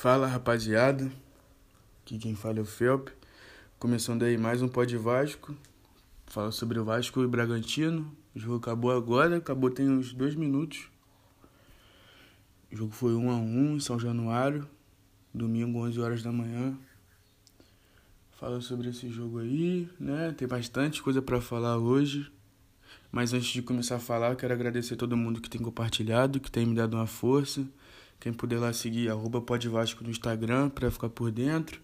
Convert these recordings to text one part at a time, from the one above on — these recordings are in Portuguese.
Fala rapaziada, aqui quem fala é o Felp, começando aí mais um Pod Vasco, fala sobre o Vasco e Bragantino, o jogo acabou agora, acabou tem uns dois minutos, o jogo foi 1 a 1 em São Januário, domingo 11 horas da manhã, fala sobre esse jogo aí, né, tem bastante coisa para falar hoje, mas antes de começar a falar, quero agradecer a todo mundo que tem compartilhado, que tem me dado uma força, quem puder lá seguir, arroba Vasco no Instagram para ficar por dentro.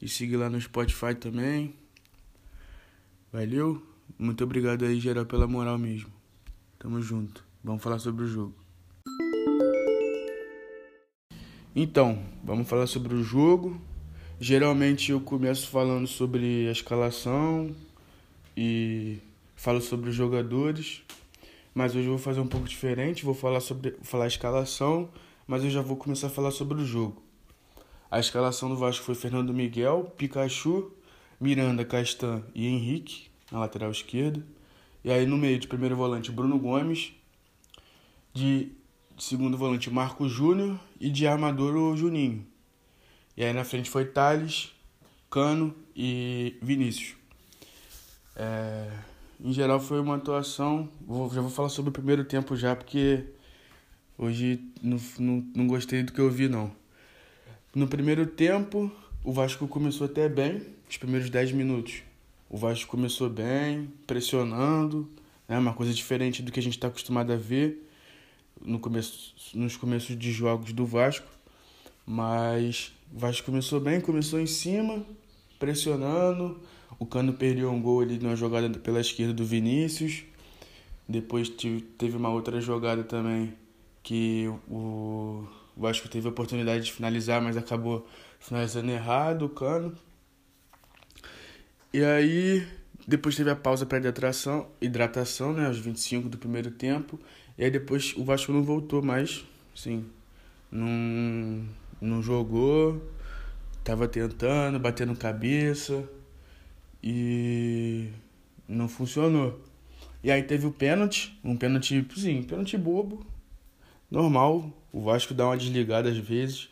E seguir lá no Spotify também. Valeu. Muito obrigado aí, geral, pela moral mesmo. Tamo junto. Vamos falar sobre o jogo. Então, vamos falar sobre o jogo. Geralmente eu começo falando sobre a escalação e falo sobre os jogadores. Mas hoje eu vou fazer um pouco diferente, vou falar sobre falar a escalação mas eu já vou começar a falar sobre o jogo. A escalação do Vasco foi Fernando Miguel, Pikachu, Miranda, Castan e Henrique, na lateral esquerda. E aí no meio de primeiro volante, Bruno Gomes. De segundo volante, Marco Júnior. E de armador, o Juninho. E aí na frente foi Thales, Cano e Vinícius. É, em geral foi uma atuação. Vou, já vou falar sobre o primeiro tempo já, porque Hoje não, não, não gostei do que eu vi, não. No primeiro tempo, o Vasco começou até bem, os primeiros 10 minutos. O Vasco começou bem, pressionando, né, uma coisa diferente do que a gente está acostumado a ver no começo, nos começos de jogos do Vasco. Mas o Vasco começou bem, começou em cima, pressionando. O Cano perdeu um gol ali numa jogada pela esquerda do Vinícius. Depois teve uma outra jogada também que o Vasco teve a oportunidade de finalizar, mas acabou finalizando errado o cano. E aí, depois teve a pausa para hidratação, hidratação, né, aos 25 do primeiro tempo. E aí depois o Vasco não voltou mais, sim. Não, não jogou, tava tentando, batendo cabeça e não funcionou. E aí teve o pênalti, um pênalti, sim, pênalti bobo, normal. O Vasco dá uma desligada às vezes.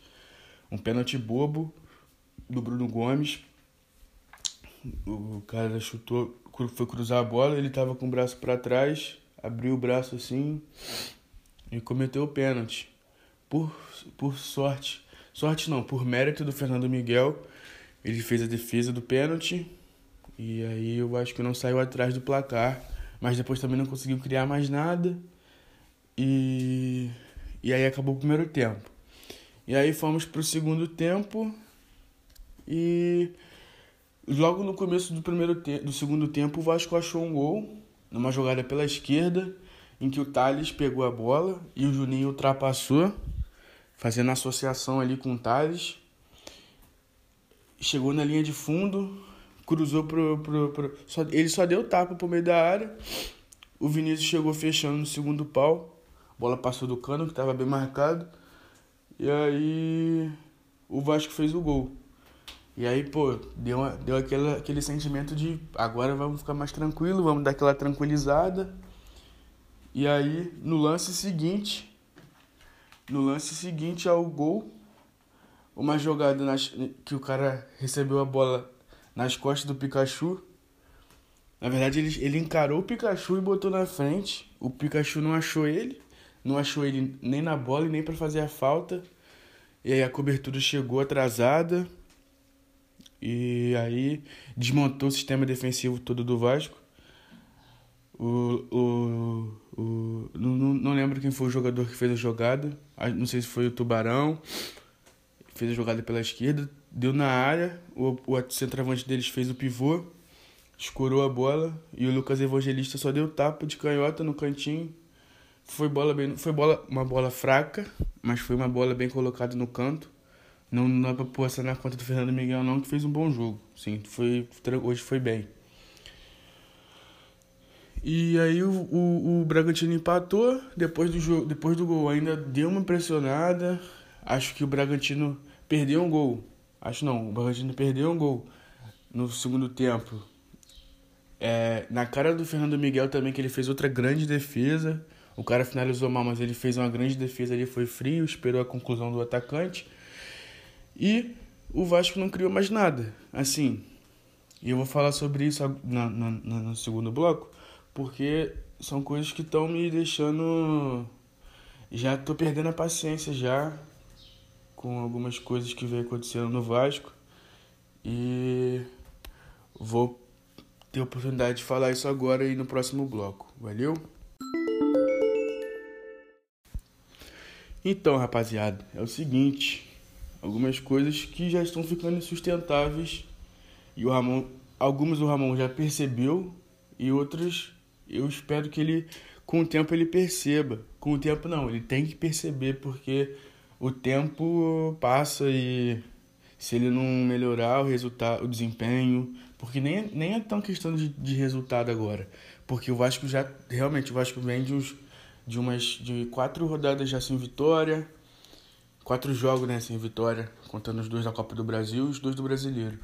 Um pênalti bobo do Bruno Gomes. O cara chutou, foi cruzar a bola, ele tava com o braço para trás, abriu o braço assim e cometeu o pênalti. Por, por sorte, sorte não, por mérito do Fernando Miguel, ele fez a defesa do pênalti e aí eu acho que não saiu atrás do placar, mas depois também não conseguiu criar mais nada. E e aí acabou o primeiro tempo. E aí fomos pro segundo tempo e logo no começo do primeiro do segundo tempo o Vasco achou um gol numa jogada pela esquerda em que o Thales pegou a bola e o Juninho ultrapassou, fazendo associação ali com o Thales. Chegou na linha de fundo, cruzou pro. pro, pro só, ele só deu tapa pro meio da área. O Vinícius chegou fechando no segundo pau. Bola passou do cano, que estava bem marcado. E aí o Vasco fez o gol. E aí, pô, deu, deu aquele, aquele sentimento de agora vamos ficar mais tranquilo, vamos dar aquela tranquilizada. E aí, no lance seguinte, no lance seguinte ao gol, uma jogada nas, que o cara recebeu a bola nas costas do Pikachu. Na verdade, ele, ele encarou o Pikachu e botou na frente. O Pikachu não achou ele não achou ele nem na bola e nem para fazer a falta. E aí a cobertura chegou atrasada. E aí desmontou o sistema defensivo todo do Vasco. O, o, o, não, não lembro quem foi o jogador que fez a jogada. Não sei se foi o Tubarão. Fez a jogada pela esquerda. Deu na área. O, o centroavante deles fez o pivô. Escorou a bola. E o Lucas Evangelista só deu tapa de canhota no cantinho foi bola bem, foi bola, uma bola fraca, mas foi uma bola bem colocada no canto. Não, não dá pra pôr essa na conta do Fernando Miguel não, que fez um bom jogo. Sim, foi, hoje foi bem. E aí o, o, o Bragantino empatou, depois do, jogo, depois do gol ainda deu uma impressionada. Acho que o Bragantino perdeu um gol. Acho não, o Bragantino perdeu um gol no segundo tempo. É, na cara do Fernando Miguel também, que ele fez outra grande defesa. O cara finalizou mal, mas ele fez uma grande defesa ali, foi frio, esperou a conclusão do atacante. E o Vasco não criou mais nada. Assim, e eu vou falar sobre isso na, na, no segundo bloco, porque são coisas que estão me deixando. Já tô perdendo a paciência já com algumas coisas que vem acontecendo no Vasco. E vou ter oportunidade de falar isso agora aí no próximo bloco. Valeu? Então, rapaziada, é o seguinte, algumas coisas que já estão ficando insustentáveis. E o Ramon, algumas o Ramon já percebeu e outras eu espero que ele com o tempo ele perceba. Com o tempo não, ele tem que perceber porque o tempo passa e se ele não melhorar o resultado, o desempenho, porque nem, nem é tão questão de, de resultado agora, porque o Vasco já realmente o Vasco vem de uns de umas de quatro rodadas já sem vitória, quatro jogos né, sem vitória, contando os dois da Copa do Brasil e os dois do Brasileiro.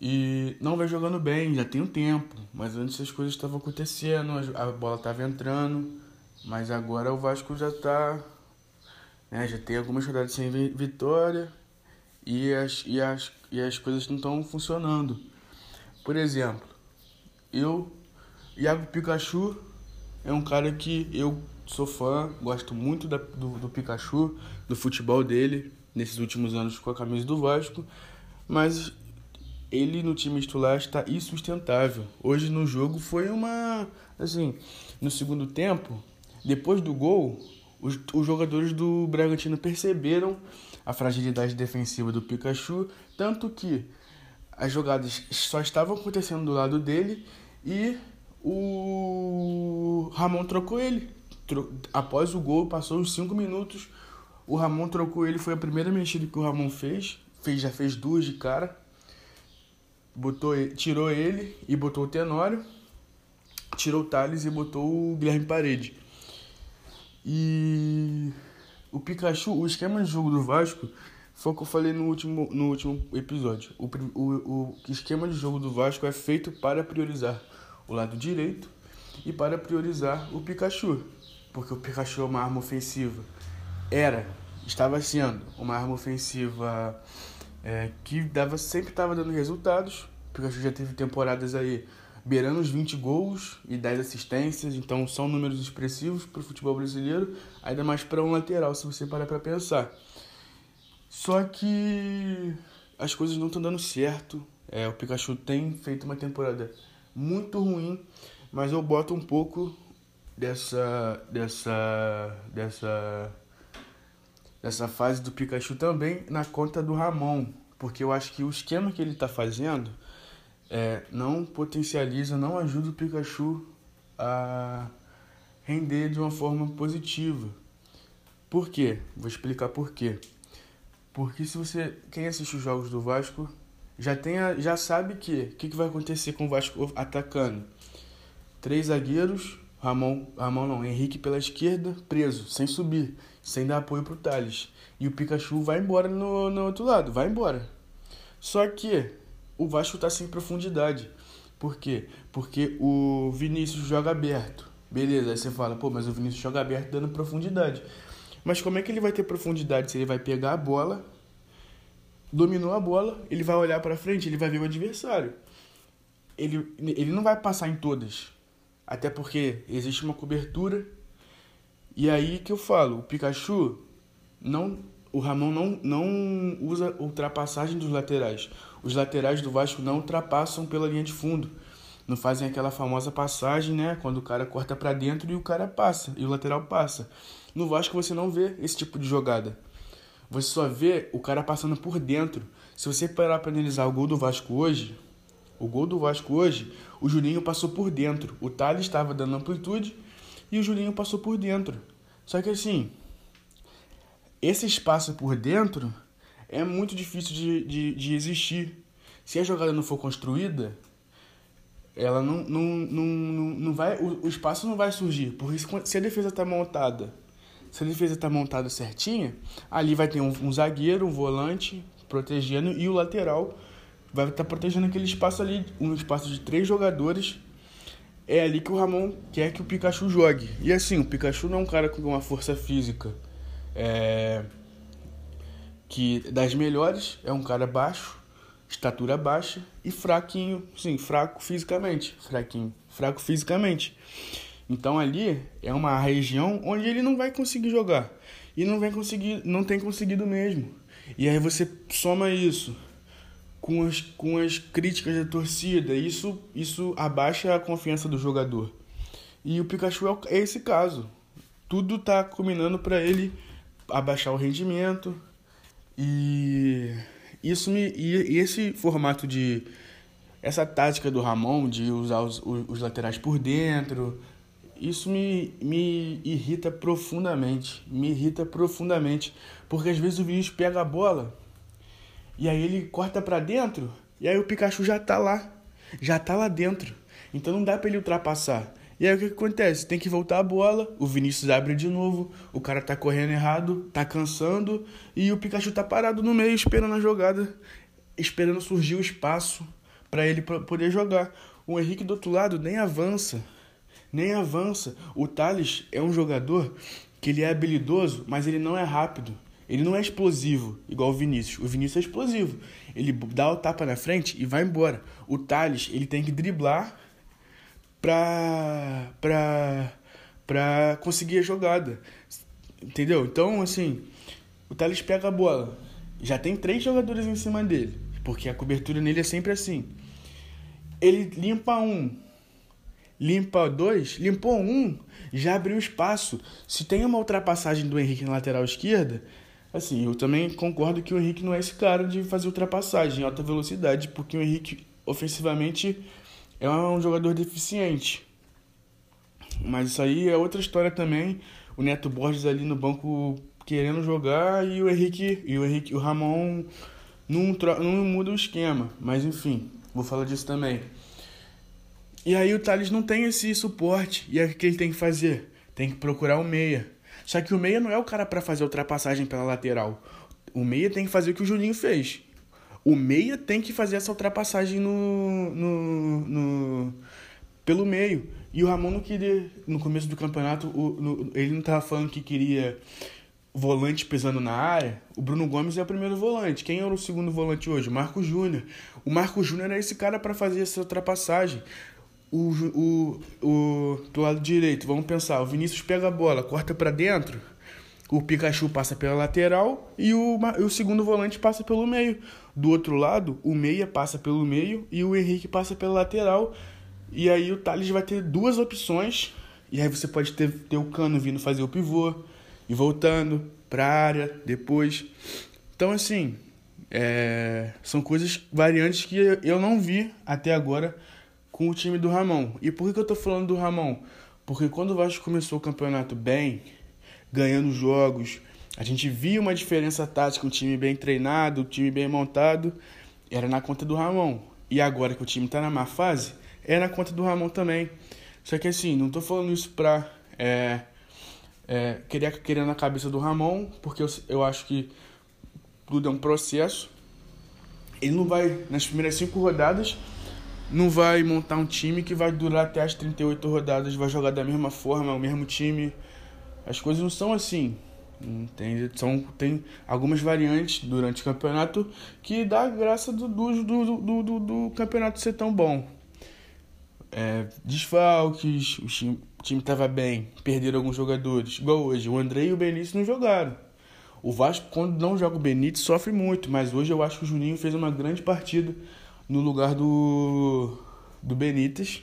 E não vai jogando bem, já tem um tempo, mas antes as coisas estavam acontecendo, a bola estava entrando, mas agora o Vasco já está, né, já tem algumas rodadas sem vitória e as, e as, e as coisas não estão funcionando. Por exemplo, eu, Iago Pikachu, é um cara que eu sou fã, gosto muito da, do, do Pikachu, do futebol dele, nesses últimos anos com a camisa do Vasco, mas ele no time titular está insustentável. Hoje no jogo foi uma. Assim, no segundo tempo, depois do gol, os, os jogadores do Bragantino perceberam a fragilidade defensiva do Pikachu, tanto que as jogadas só estavam acontecendo do lado dele e o Ramon trocou ele. Após o gol, passou uns 5 minutos, o Ramon trocou ele, foi a primeira mexida que o Ramon fez, fez já fez duas de cara. Botou, tirou ele e botou o Tenório, tirou o Thales e botou o Guilherme Parede. E o Pikachu, o esquema de jogo do Vasco foi o que eu falei no último, no último episódio. O, o, o esquema de jogo do Vasco é feito para priorizar o lado direito e para priorizar o Pikachu, porque o Pikachu é uma arma ofensiva. Era, estava sendo uma arma ofensiva é, que dava, sempre estava dando resultados. O Pikachu já teve temporadas aí beirando os 20 gols e 10 assistências, então são números expressivos para o futebol brasileiro, ainda mais para um lateral, se você parar para pensar. Só que as coisas não estão dando certo. É, o Pikachu tem feito uma temporada muito ruim, mas eu boto um pouco dessa dessa dessa dessa fase do Pikachu também na conta do Ramon, porque eu acho que o esquema que ele está fazendo é, não potencializa, não ajuda o Pikachu a render de uma forma positiva. Por quê? Vou explicar por quê. Porque se você quem assiste os jogos do Vasco já tem já sabe que que, que vai acontecer com o Vasco atacando. Três zagueiros, Ramon, Ramon não, Henrique pela esquerda, preso, sem subir, sem dar apoio pro Thales. E o Pikachu vai embora no, no outro lado, vai embora. Só que o Vasco tá sem profundidade. Por quê? Porque o Vinícius joga aberto. Beleza, aí você fala, pô, mas o Vinícius joga aberto dando profundidade. Mas como é que ele vai ter profundidade se ele vai pegar a bola dominou a bola, ele vai olhar para frente, ele vai ver o adversário. Ele, ele não vai passar em todas. Até porque existe uma cobertura. E aí que eu falo, o Pikachu não o Ramon não, não usa ultrapassagem dos laterais. Os laterais do Vasco não ultrapassam pela linha de fundo. Não fazem aquela famosa passagem, né? Quando o cara corta para dentro e o cara passa, e o lateral passa. No Vasco você não vê esse tipo de jogada. Você só vê o cara passando por dentro. Se você parar para analisar o gol do Vasco hoje, o gol do Vasco hoje, o Julinho passou por dentro. O Thales estava dando amplitude e o Julinho passou por dentro. Só que assim, esse espaço por dentro é muito difícil de, de, de existir. Se a jogada não for construída, ela não, não, não, não, não vai. O, o espaço não vai surgir. Porque se a defesa está montada se a defesa está montada certinha, ali vai ter um, um, zagueiro, um volante protegendo e o lateral vai estar tá protegendo aquele espaço ali, um espaço de três jogadores. É ali que o Ramon quer que o Pikachu jogue. E assim, o Pikachu não é um cara com uma força física é, que das melhores é um cara baixo, estatura baixa e fraquinho, sim, fraco fisicamente, fraquinho, fraco fisicamente. Então ali é uma região onde ele não vai conseguir jogar e não vai conseguir, não tem conseguido mesmo. E aí você soma isso com as, com as críticas da torcida, isso isso abaixa a confiança do jogador. E o Pikachu é, é esse caso. Tudo tá combinando para ele abaixar o rendimento e isso me e esse formato de essa tática do Ramon de usar os, os laterais por dentro, isso me, me irrita profundamente. Me irrita profundamente. Porque às vezes o Vinícius pega a bola e aí ele corta para dentro e aí o Pikachu já tá lá. Já tá lá dentro. Então não dá para ele ultrapassar. E aí o que, que, acontece? Tem que voltar a bola, o Vinícius abre de novo, o cara tá correndo errado, tá cansando e o Pikachu tá parado no meio esperando a jogada, esperando surgir o espaço para ele poder jogar. O Henrique do outro lado nem avança, nem avança. O Thales é um jogador que ele é habilidoso, mas ele não é rápido. Ele não é explosivo, igual o Vinícius. O Vinícius é explosivo. Ele dá o tapa na frente e vai embora. O Thales, ele tem que driblar pra, pra, pra conseguir a jogada. Entendeu? Então, assim, o Thales pega a bola. Já tem três jogadores em cima dele. Porque a cobertura nele é sempre assim. Ele limpa um, limpa dois, limpou um, já abriu espaço. Se tem uma ultrapassagem do Henrique na lateral esquerda, assim, eu também concordo que o Henrique não é esse cara de fazer ultrapassagem em alta velocidade, porque o Henrique ofensivamente é um jogador deficiente. Mas isso aí é outra história também. O Neto Borges ali no banco querendo jogar e o Henrique e o Henrique, o Ramon não, não muda o esquema. Mas enfim, vou falar disso também. E aí o Thales não tem esse suporte. E o que ele tem que fazer? Tem que procurar o meia. Só que o meia não é o cara para fazer a ultrapassagem pela lateral. O meia tem que fazer o que o Juninho fez. O meia tem que fazer essa ultrapassagem no, no, no pelo meio. E o Ramon não queria, no começo do campeonato, o, no, ele não estava falando que queria volante pisando na área. O Bruno Gomes é o primeiro volante. Quem era o segundo volante hoje? O Marco Júnior. O Marco Júnior é esse cara para fazer essa ultrapassagem. O, o, o, do lado direito, vamos pensar, o Vinícius pega a bola, corta para dentro o Pikachu passa pela lateral e o, o segundo volante passa pelo meio. Do outro lado, o meia passa pelo meio e o Henrique passa pela lateral. E aí o Thales vai ter duas opções. E aí você pode ter, ter o Cano vindo fazer o pivô e voltando para área depois. Então, assim, é, são coisas variantes que eu não vi até agora com o time do Ramon. E por que, que eu tô falando do Ramon? Porque quando o Vasco começou o campeonato bem, ganhando jogos. A gente via uma diferença tática, um time bem treinado, um time bem montado, era na conta do Ramon. E agora que o time está na má fase, é na conta do Ramon também. Só que assim, não estou falando isso pra é, é, querer, querer na cabeça do Ramon, porque eu, eu acho que tudo é um processo. Ele não vai, nas primeiras cinco rodadas, não vai montar um time que vai durar até as 38 rodadas, vai jogar da mesma forma, o mesmo time, as coisas não são assim. Entende? São, tem algumas variantes durante o campeonato que dá graça do, do, do, do, do campeonato ser tão bom. É, desfalques, o time, o time tava bem, perderam alguns jogadores. Igual hoje, o André e o Benítez não jogaram. O Vasco, quando não joga o Benítez, sofre muito, mas hoje eu acho que o Juninho fez uma grande partida no lugar do, do Benítez.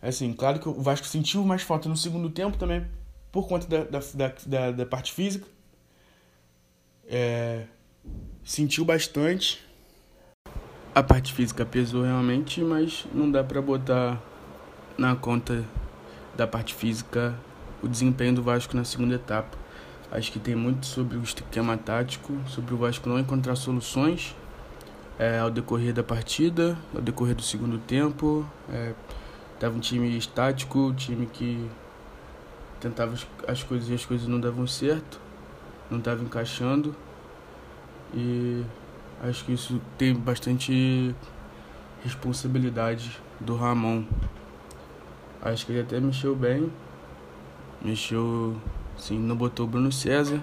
Assim, claro que o Vasco sentiu mais falta no segundo tempo também, por conta da, da, da, da parte física. É, sentiu bastante. A parte física pesou realmente, mas não dá para botar na conta da parte física o desempenho do Vasco na segunda etapa. Acho que tem muito sobre o esquema tático, sobre o Vasco não encontrar soluções é, ao decorrer da partida, ao decorrer do segundo tempo. É, tava um time estático, um time que tentava as coisas e as coisas não davam certo, não estava encaixando. E acho que isso tem bastante responsabilidade do Ramon. Acho que ele até mexeu bem. Mexeu, sim, não botou o Bruno César.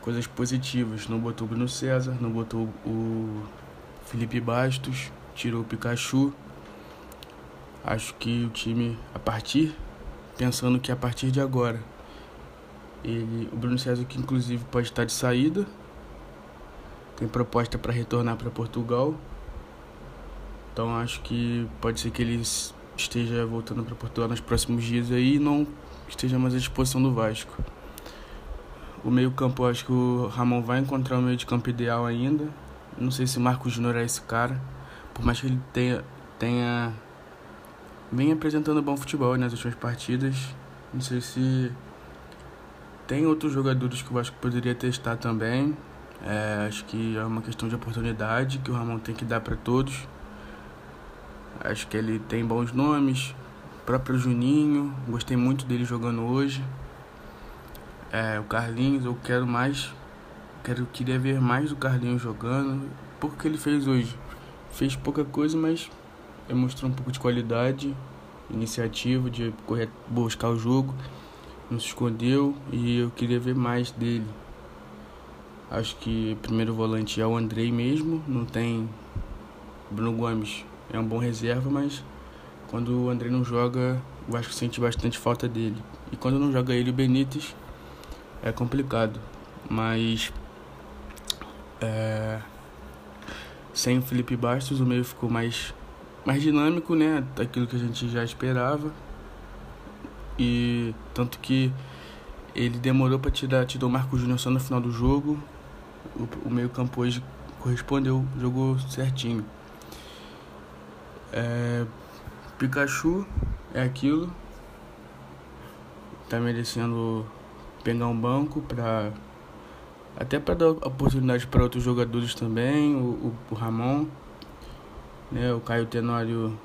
coisas positivas. Não botou o Bruno César, não botou o Felipe Bastos, tirou o Pikachu. Acho que o time, a partir, pensando que a partir de agora, ele, o Bruno César, que inclusive pode estar de saída, tem proposta para retornar para Portugal. Então acho que pode ser que ele esteja voltando para Portugal nos próximos dias aí e não esteja mais à disposição do Vasco. O meio-campo, acho que o Ramon vai encontrar o meio de campo ideal ainda. Não sei se o Marcos Júnior é esse cara. Por mais que ele tenha, tenha vem apresentando bom futebol nas últimas partidas. Não sei se tem outros jogadores que o Vasco poderia testar também. É, acho que é uma questão de oportunidade que o Ramon tem que dar para todos. Acho que ele tem bons nomes. O próprio Juninho, gostei muito dele jogando hoje. É, o Carlinhos, eu quero mais. Quero, queria ver mais do Carlinhos jogando. Porque ele fez hoje. Fez pouca coisa, mas mostrou um pouco de qualidade, iniciativa de correr, buscar o jogo. Não se escondeu e eu queria ver mais dele. Acho que primeiro volante é o Andrei mesmo, não tem Bruno Gomes é um bom reserva, mas quando o Andrei não joga, o Vasco sente bastante falta dele. E quando não joga ele, o Benítez é complicado. Mas é, sem o Felipe Bastos, o meio ficou mais, mais dinâmico, né? Daquilo que a gente já esperava. E tanto que ele demorou para tirar, tirou o Marco Júnior só no final do jogo o, o meio-campo hoje correspondeu, jogou certinho. É, Pikachu é aquilo. Tá merecendo pegar um banco para até para dar oportunidade para outros jogadores também, o, o, o, Ramon, né, o Caio Tenório,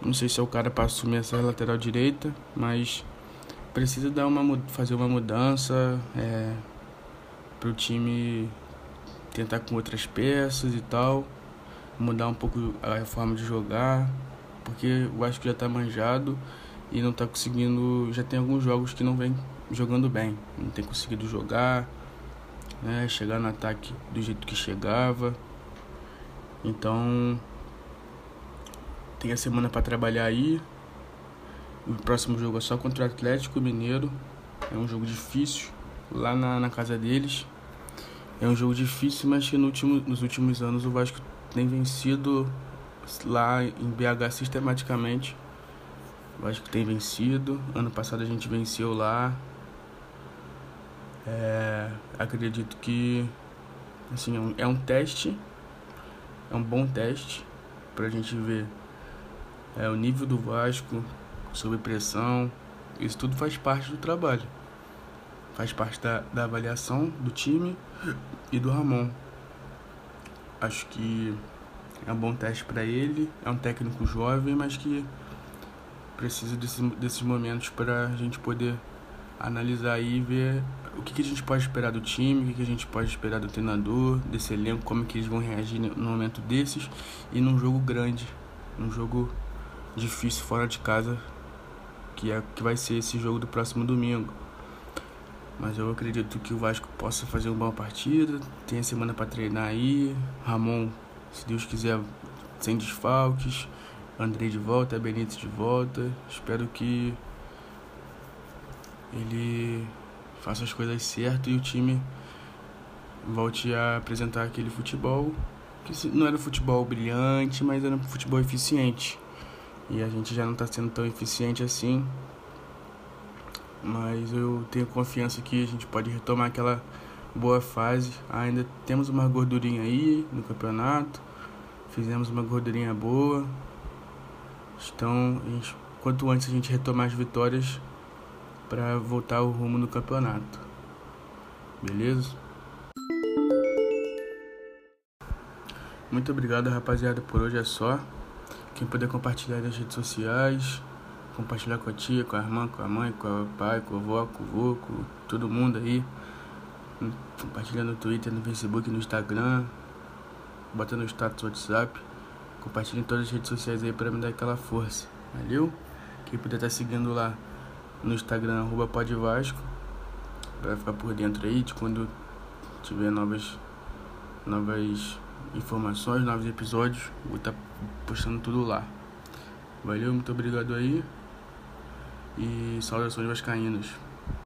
não sei se é o cara para assumir essa lateral direita, mas precisa dar uma fazer uma mudança é, para o time tentar com outras peças e tal, mudar um pouco a forma de jogar, porque eu acho que já tá manjado e não tá conseguindo, já tem alguns jogos que não vem jogando bem, não tem conseguido jogar, né, chegar no ataque do jeito que chegava. Então, tem a semana para trabalhar aí. O próximo jogo é só contra o Atlético Mineiro. É um jogo difícil lá na, na casa deles. É um jogo difícil, mas que no último, nos últimos anos o Vasco tem vencido lá em BH sistematicamente. O Vasco tem vencido. Ano passado a gente venceu lá. É, acredito que assim, é um, é um teste, é um bom teste para a gente ver é, o nível do Vasco sob pressão. Isso tudo faz parte do trabalho faz parte da, da avaliação do time e do Ramon. Acho que é um bom teste para ele. É um técnico jovem, mas que precisa desse, desses momentos para a gente poder analisar e ver o que, que, a gente pode esperar do time, o que, que, a gente pode esperar do treinador, desse elenco, como que eles vão reagir no momento desses e num jogo grande, num jogo difícil fora de casa, que é que vai ser esse jogo do próximo domingo. Mas eu acredito que o Vasco possa fazer uma boa partida. Tem a semana para treinar aí. Ramon, se Deus quiser, sem desfalques. Andrei de volta, Benítez de volta. Espero que ele faça as coisas certas e o time volte a apresentar aquele futebol que não era futebol brilhante, mas era um futebol eficiente. E a gente já não está sendo tão eficiente assim mas eu tenho confiança que a gente pode retomar aquela boa fase. Ainda temos uma gordurinha aí no campeonato, fizemos uma gordurinha boa. Então, quanto antes a gente retomar as vitórias para voltar o rumo no campeonato. Beleza? Muito obrigado, rapaziada, por hoje é só. Quem puder compartilhar nas redes sociais, compartilhar com a tia, com a irmã, com a mãe, com o pai, com a avó, com o vô, com todo mundo aí. Compartilha no Twitter, no Facebook, no Instagram. Bota no status WhatsApp. Compartilha em todas as redes sociais aí pra me dar aquela força. Valeu? Quem puder estar tá seguindo lá no Instagram, arroba Podvasco. Pra ficar por dentro aí de quando tiver novas, novas informações, novos episódios, vou estar tá postando tudo lá. Valeu, muito obrigado aí. E saudações vascaínas.